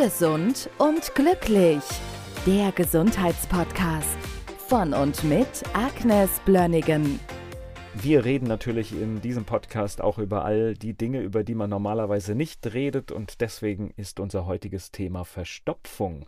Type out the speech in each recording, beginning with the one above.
Gesund und glücklich. Der Gesundheitspodcast von und mit Agnes Blönnigan. Wir reden natürlich in diesem Podcast auch über all die Dinge, über die man normalerweise nicht redet und deswegen ist unser heutiges Thema Verstopfung.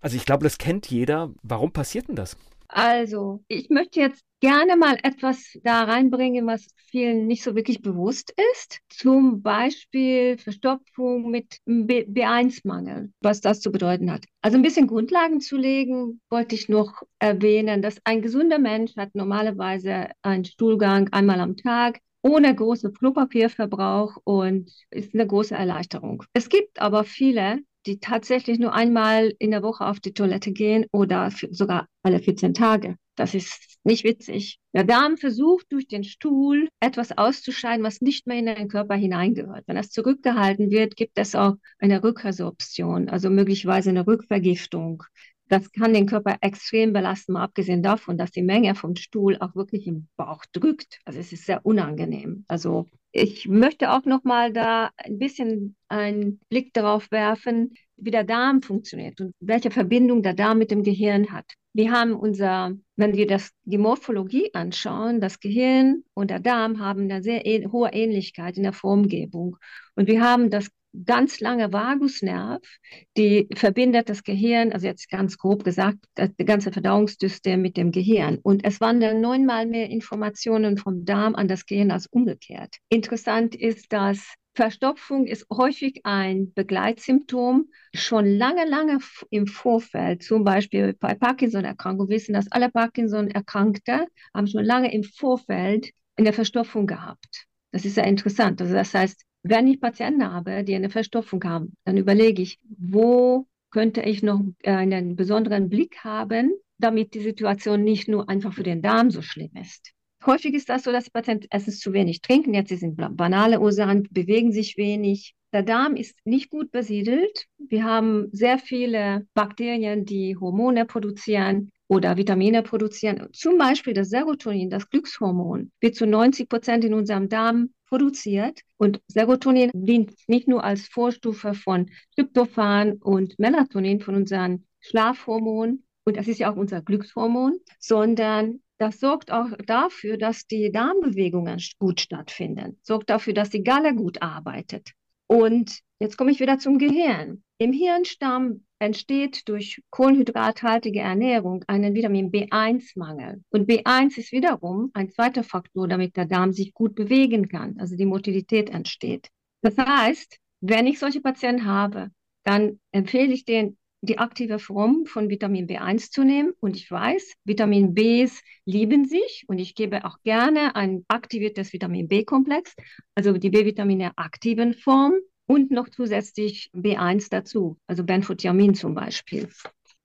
Also ich glaube, das kennt jeder. Warum passiert denn das? Also, ich möchte jetzt gerne mal etwas da reinbringen, was vielen nicht so wirklich bewusst ist. Zum Beispiel Verstopfung mit B1-Mangel, was das zu bedeuten hat. Also ein bisschen Grundlagen zu legen, wollte ich noch erwähnen, dass ein gesunder Mensch hat normalerweise einen Stuhlgang einmal am Tag ohne großen Klopapierverbrauch und ist eine große Erleichterung. Es gibt aber viele, die tatsächlich nur einmal in der Woche auf die Toilette gehen oder sogar alle 14 Tage. Das ist nicht witzig. Der Darm versucht durch den Stuhl etwas auszuscheiden, was nicht mehr in den Körper hineingehört. Wenn das zurückgehalten wird, gibt es auch eine Rückresorption, also möglicherweise eine Rückvergiftung. Das kann den Körper extrem belasten, mal abgesehen davon, dass die Menge vom Stuhl auch wirklich im Bauch drückt. Also es ist sehr unangenehm. Also ich möchte auch noch mal da ein bisschen einen Blick darauf werfen, wie der Darm funktioniert und welche Verbindung der Darm mit dem Gehirn hat. Wir haben unser, wenn wir das, die Morphologie anschauen, das Gehirn und der Darm haben eine sehr hohe Ähnlichkeit in der Formgebung. Und wir haben das ganz lange Vagusnerv, die verbindet das Gehirn, also jetzt ganz grob gesagt, das, ganze Verdauungssystem mit dem Gehirn. Und es wandern neunmal mehr Informationen vom Darm an das Gehirn als umgekehrt. Interessant ist, dass Verstopfung ist häufig ein Begleitsymptom. Schon lange, lange im Vorfeld, zum Beispiel bei Parkinson-Erkrankung, wissen, dass alle Parkinson-Erkrankte haben schon lange im Vorfeld eine Verstopfung gehabt. Das ist sehr interessant. Also das heißt, wenn ich Patienten habe, die eine Verstopfung haben, dann überlege ich, wo könnte ich noch einen besonderen Blick haben, damit die Situation nicht nur einfach für den Darm so schlimm ist. Häufig ist das so, dass Patienten erstens zu wenig trinken, jetzt sind banale Ursachen, bewegen sich wenig. Der Darm ist nicht gut besiedelt. Wir haben sehr viele Bakterien, die Hormone produzieren oder Vitamine produzieren. Zum Beispiel das Serotonin, das Glückshormon, wird zu 90 Prozent in unserem Darm produziert. Und Serotonin dient nicht nur als Vorstufe von Tryptophan und Melatonin, von unseren Schlafhormonen, und das ist ja auch unser Glückshormon, sondern das sorgt auch dafür, dass die Darmbewegungen gut stattfinden, sorgt dafür, dass die Galle gut arbeitet. Und jetzt komme ich wieder zum Gehirn. Im Hirnstamm entsteht durch kohlenhydrathaltige Ernährung einen Vitamin B1-Mangel. Und B1 ist wiederum ein zweiter Faktor, damit der Darm sich gut bewegen kann, also die Motilität entsteht. Das heißt, wenn ich solche Patienten habe, dann empfehle ich denen, die aktive Form von Vitamin B1 zu nehmen. Und ich weiß, Vitamin Bs lieben sich und ich gebe auch gerne ein aktiviertes Vitamin B-Komplex, also die B-Vitamine aktiven Form und noch zusätzlich B1 dazu, also Benfotiamin zum Beispiel.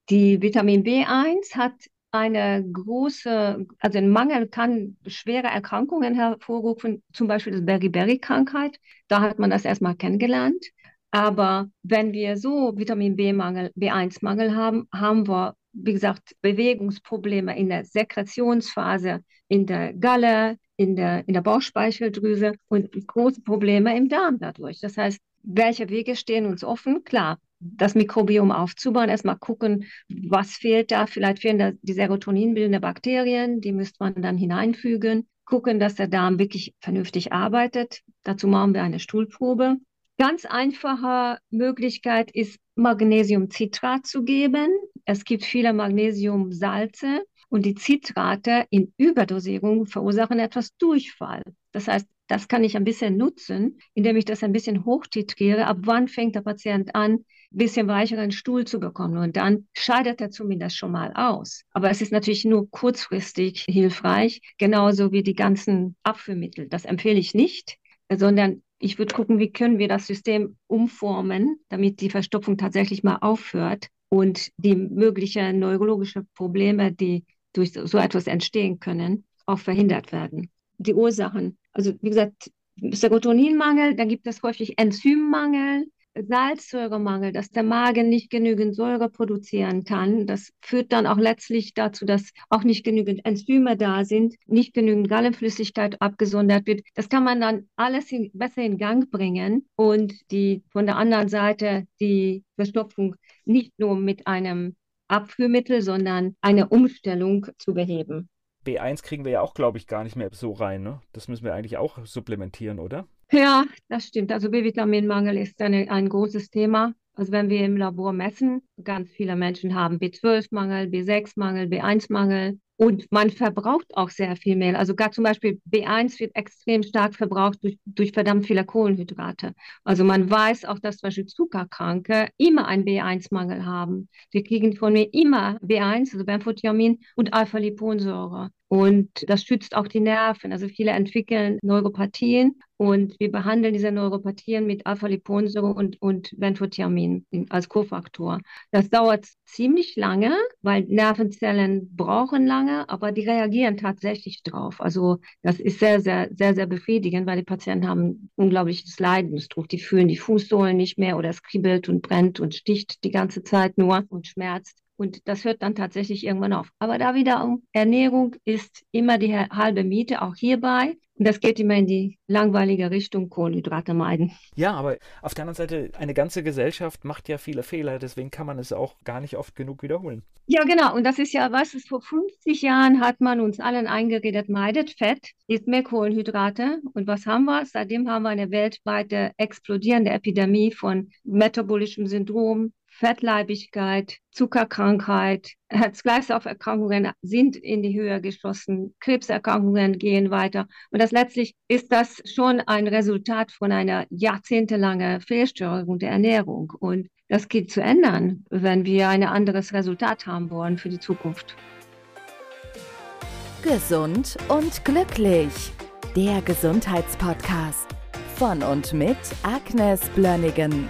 Die Vitamin B1 hat eine große, also ein Mangel kann schwere Erkrankungen hervorrufen, zum Beispiel das Beriberi-Krankheit. Da hat man das erstmal kennengelernt. Aber wenn wir so Vitamin B-Mangel, B1-Mangel haben, haben wir, wie gesagt, Bewegungsprobleme in der Sekretionsphase, in der Galle, in der, in der Bauchspeicheldrüse und große Probleme im Darm dadurch. Das heißt, welche Wege stehen uns offen? Klar, das Mikrobiom aufzubauen, erstmal gucken, was fehlt da. Vielleicht fehlen da die Serotoninbildenden Bakterien, die müsste man dann hineinfügen. Gucken, dass der Darm wirklich vernünftig arbeitet. Dazu machen wir eine Stuhlprobe. Ganz einfache Möglichkeit ist, Magnesiumcitrat zu geben. Es gibt viele Magnesiumsalze und die Zitrate in Überdosierung verursachen etwas Durchfall. Das heißt, das kann ich ein bisschen nutzen, indem ich das ein bisschen hochtitriere. Ab wann fängt der Patient an, ein bisschen weicheren Stuhl zu bekommen? Und dann scheidet er zumindest schon mal aus. Aber es ist natürlich nur kurzfristig hilfreich, genauso wie die ganzen Abführmittel. Das empfehle ich nicht, sondern ich würde gucken, wie können wir das System umformen, damit die Verstopfung tatsächlich mal aufhört und die möglichen neurologischen Probleme, die durch so etwas entstehen können, auch verhindert werden. Die Ursachen, also wie gesagt, Serotoninmangel, dann gibt es häufig Enzymmangel, Salzsäuremangel, dass der Magen nicht genügend Säure produzieren kann. Das führt dann auch letztlich dazu, dass auch nicht genügend Enzyme da sind, nicht genügend Gallenflüssigkeit abgesondert wird. Das kann man dann alles in, besser in Gang bringen und die von der anderen Seite die Verstopfung nicht nur mit einem Abführmittel, sondern eine Umstellung zu beheben. B1 kriegen wir ja auch, glaube ich, gar nicht mehr so rein. Ne? Das müssen wir eigentlich auch supplementieren, oder? Ja, das stimmt. Also B-Vitaminmangel ist eine, ein großes Thema. Also wenn wir im Labor messen, ganz viele Menschen haben B12-Mangel, B6-Mangel, B1-Mangel und man verbraucht auch sehr viel Mehl. Also gar zum Beispiel B1 wird extrem stark verbraucht durch, durch verdammt viele Kohlenhydrate. Also man weiß auch, dass zum Beispiel Zuckerkranke immer einen B1-Mangel haben. Die kriegen von mir immer B1, also Benfotiamin und Alpha-Liponsäure. Und das schützt auch die Nerven. Also viele entwickeln Neuropathien und wir behandeln diese Neuropathien mit Alpha-Liponsäure und, und Benfotiamin als Kofaktor. Das dauert ziemlich lange, weil Nervenzellen brauchen lange, aber die reagieren tatsächlich drauf. Also das ist sehr, sehr, sehr, sehr befriedigend, weil die Patienten haben unglaubliches Leidensdruck. Die fühlen die Fußsohlen nicht mehr oder es kribbelt und brennt und sticht die ganze Zeit nur und schmerzt. Und das hört dann tatsächlich irgendwann auf. Aber da wiederum, Ernährung ist immer die halbe Miete, auch hierbei. Und das geht immer in die langweilige Richtung, Kohlenhydrate meiden. Ja, aber auf der anderen Seite, eine ganze Gesellschaft macht ja viele Fehler, deswegen kann man es auch gar nicht oft genug wiederholen. Ja, genau. Und das ist ja was, ist vor 50 Jahren hat man uns allen eingeredet, meidet Fett, isst mehr Kohlenhydrate. Und was haben wir? Seitdem haben wir eine weltweite explodierende Epidemie von metabolischem Syndrom, Fettleibigkeit, Zuckerkrankheit, Herz-Kreislauf-Erkrankungen sind in die Höhe geschossen, Krebserkrankungen gehen weiter. Und das letztlich ist das schon ein Resultat von einer jahrzehntelangen Fehlstörung der Ernährung. Und das geht zu ändern, wenn wir ein anderes Resultat haben wollen für die Zukunft. Gesund und glücklich. Der Gesundheitspodcast von und mit Agnes Blönnigan.